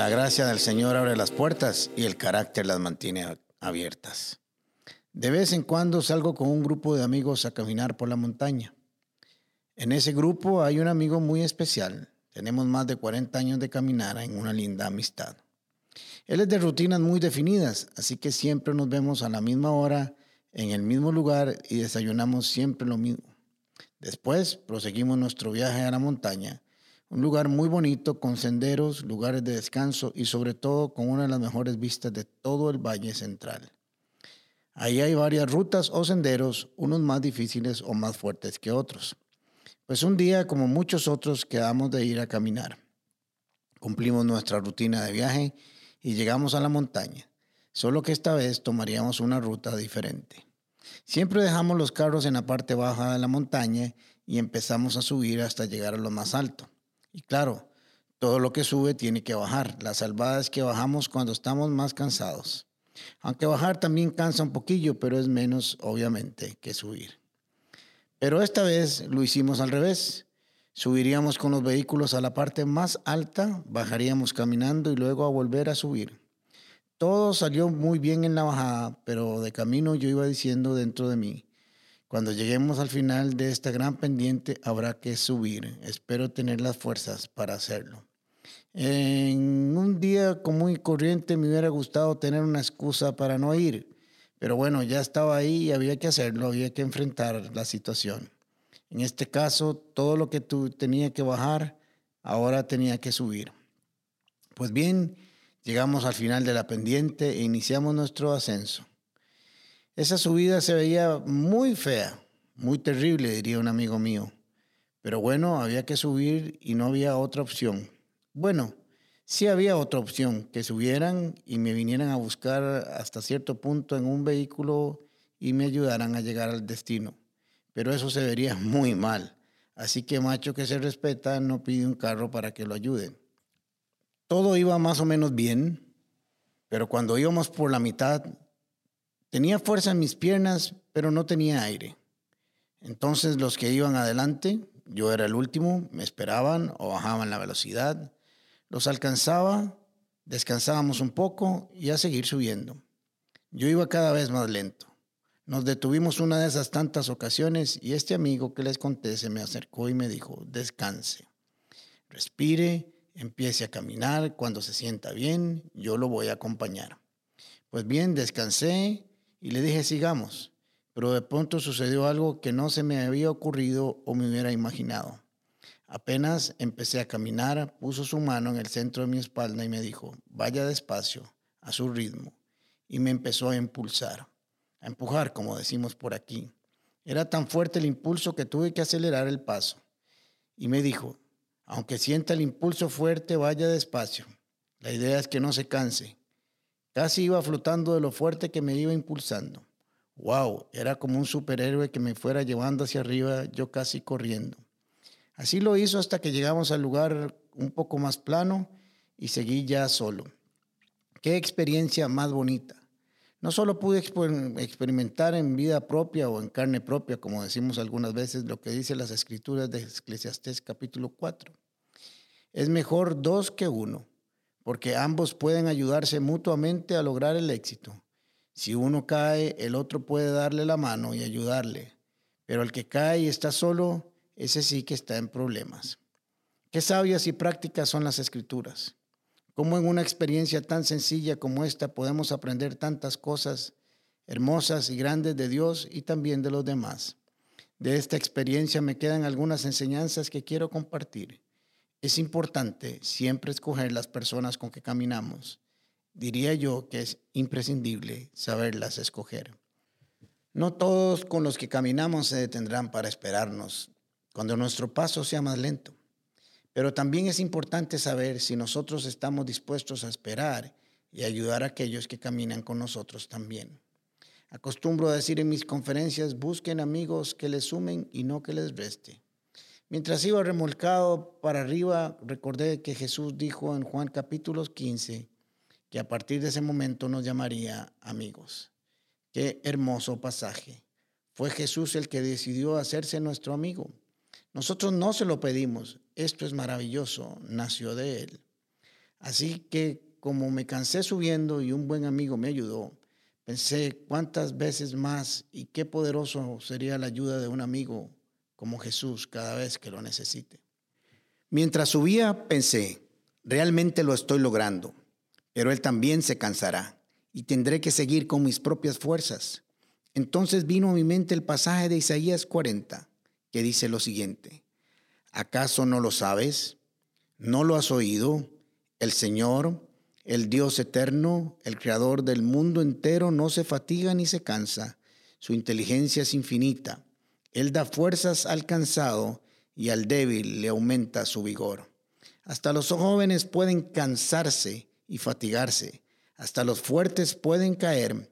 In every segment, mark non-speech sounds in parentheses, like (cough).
La gracia del Señor abre las puertas y el carácter las mantiene abiertas. De vez en cuando salgo con un grupo de amigos a caminar por la montaña. En ese grupo hay un amigo muy especial. Tenemos más de 40 años de caminar en una linda amistad. Él es de rutinas muy definidas, así que siempre nos vemos a la misma hora, en el mismo lugar y desayunamos siempre lo mismo. Después proseguimos nuestro viaje a la montaña, un lugar muy bonito con senderos, lugares de descanso y sobre todo con una de las mejores vistas de todo el Valle Central. Ahí hay varias rutas o senderos, unos más difíciles o más fuertes que otros. Pues un día, como muchos otros, quedamos de ir a caminar. Cumplimos nuestra rutina de viaje y llegamos a la montaña, solo que esta vez tomaríamos una ruta diferente. Siempre dejamos los carros en la parte baja de la montaña y empezamos a subir hasta llegar a lo más alto. Y claro, todo lo que sube tiene que bajar. La salvada es que bajamos cuando estamos más cansados. Aunque bajar también cansa un poquillo, pero es menos, obviamente, que subir. Pero esta vez lo hicimos al revés. Subiríamos con los vehículos a la parte más alta, bajaríamos caminando y luego a volver a subir. Todo salió muy bien en la bajada, pero de camino yo iba diciendo dentro de mí, cuando lleguemos al final de esta gran pendiente habrá que subir. Espero tener las fuerzas para hacerlo. En un día común y corriente me hubiera gustado tener una excusa para no ir, pero bueno, ya estaba ahí y había que hacerlo, había que enfrentar la situación. En este caso, todo lo que tú tenía que bajar, ahora tenía que subir. Pues bien, llegamos al final de la pendiente e iniciamos nuestro ascenso. Esa subida se veía muy fea, muy terrible, diría un amigo mío. Pero bueno, había que subir y no había otra opción. Bueno, sí había otra opción, que subieran y me vinieran a buscar hasta cierto punto en un vehículo y me ayudaran a llegar al destino. Pero eso se vería (laughs) muy mal. Así que macho que se respeta no pide un carro para que lo ayuden. Todo iba más o menos bien, pero cuando íbamos por la mitad, tenía fuerza en mis piernas, pero no tenía aire. Entonces los que iban adelante, yo era el último, me esperaban o bajaban la velocidad los alcanzaba, descansábamos un poco y a seguir subiendo. Yo iba cada vez más lento. Nos detuvimos una de esas tantas ocasiones y este amigo que les conté se me acercó y me dijo, descanse, respire, empiece a caminar, cuando se sienta bien, yo lo voy a acompañar. Pues bien, descansé y le dije, sigamos, pero de pronto sucedió algo que no se me había ocurrido o me hubiera imaginado. Apenas empecé a caminar, puso su mano en el centro de mi espalda y me dijo, vaya despacio, a su ritmo. Y me empezó a impulsar, a empujar, como decimos por aquí. Era tan fuerte el impulso que tuve que acelerar el paso. Y me dijo, aunque sienta el impulso fuerte, vaya despacio. La idea es que no se canse. Casi iba flotando de lo fuerte que me iba impulsando. ¡Wow! Era como un superhéroe que me fuera llevando hacia arriba, yo casi corriendo. Así lo hizo hasta que llegamos al lugar un poco más plano y seguí ya solo. Qué experiencia más bonita. No solo pude experimentar en vida propia o en carne propia, como decimos algunas veces, lo que dice las escrituras de Eclesiastés capítulo 4. Es mejor dos que uno, porque ambos pueden ayudarse mutuamente a lograr el éxito. Si uno cae, el otro puede darle la mano y ayudarle, pero el que cae y está solo, ese sí que está en problemas. Qué sabias y prácticas son las escrituras. Cómo en una experiencia tan sencilla como esta podemos aprender tantas cosas hermosas y grandes de Dios y también de los demás. De esta experiencia me quedan algunas enseñanzas que quiero compartir. Es importante siempre escoger las personas con que caminamos. Diría yo que es imprescindible saberlas escoger. No todos con los que caminamos se detendrán para esperarnos cuando nuestro paso sea más lento. Pero también es importante saber si nosotros estamos dispuestos a esperar y ayudar a aquellos que caminan con nosotros también. Acostumbro a decir en mis conferencias, busquen amigos que les sumen y no que les reste. Mientras iba remolcado para arriba, recordé que Jesús dijo en Juan capítulo 15 que a partir de ese momento nos llamaría amigos. Qué hermoso pasaje. Fue Jesús el que decidió hacerse nuestro amigo. Nosotros no se lo pedimos. Esto es maravilloso. Nació de Él. Así que como me cansé subiendo y un buen amigo me ayudó, pensé cuántas veces más y qué poderoso sería la ayuda de un amigo como Jesús cada vez que lo necesite. Mientras subía, pensé, realmente lo estoy logrando, pero Él también se cansará y tendré que seguir con mis propias fuerzas. Entonces vino a mi mente el pasaje de Isaías 40, que dice lo siguiente, ¿acaso no lo sabes? ¿No lo has oído? El Señor, el Dios eterno, el Creador del mundo entero, no se fatiga ni se cansa. Su inteligencia es infinita. Él da fuerzas al cansado y al débil le aumenta su vigor. Hasta los jóvenes pueden cansarse y fatigarse. Hasta los fuertes pueden caer,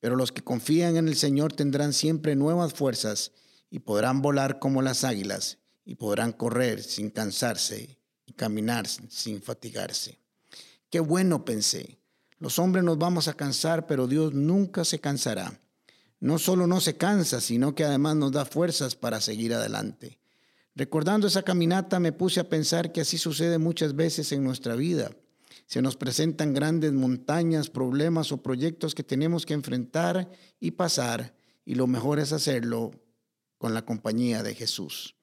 pero los que confían en el Señor tendrán siempre nuevas fuerzas y podrán volar como las águilas y podrán correr sin cansarse y caminar sin fatigarse. Qué bueno pensé. Los hombres nos vamos a cansar, pero Dios nunca se cansará. No solo no se cansa, sino que además nos da fuerzas para seguir adelante. Recordando esa caminata me puse a pensar que así sucede muchas veces en nuestra vida. Se nos presentan grandes montañas, problemas o proyectos que tenemos que enfrentar y pasar, y lo mejor es hacerlo con la compañía de Jesús.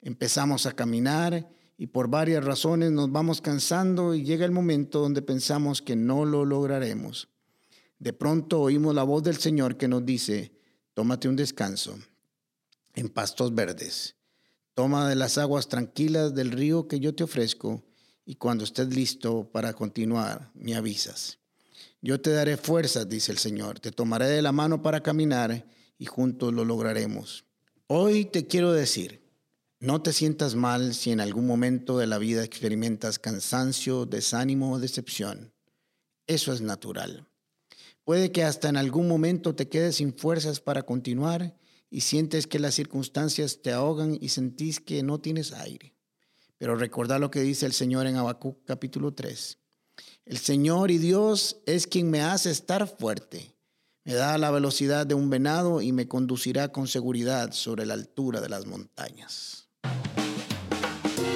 Empezamos a caminar y por varias razones nos vamos cansando y llega el momento donde pensamos que no lo lograremos. De pronto oímos la voz del Señor que nos dice, tómate un descanso en pastos verdes, toma de las aguas tranquilas del río que yo te ofrezco y cuando estés listo para continuar, me avisas. Yo te daré fuerzas, dice el Señor, te tomaré de la mano para caminar y juntos lo lograremos. Hoy te quiero decir, no te sientas mal si en algún momento de la vida experimentas cansancio, desánimo o decepción. Eso es natural. Puede que hasta en algún momento te quedes sin fuerzas para continuar y sientes que las circunstancias te ahogan y sentís que no tienes aire. Pero recordad lo que dice el Señor en Habacuc capítulo 3. El Señor y Dios es quien me hace estar fuerte. Me da la velocidad de un venado y me conducirá con seguridad sobre la altura de las montañas.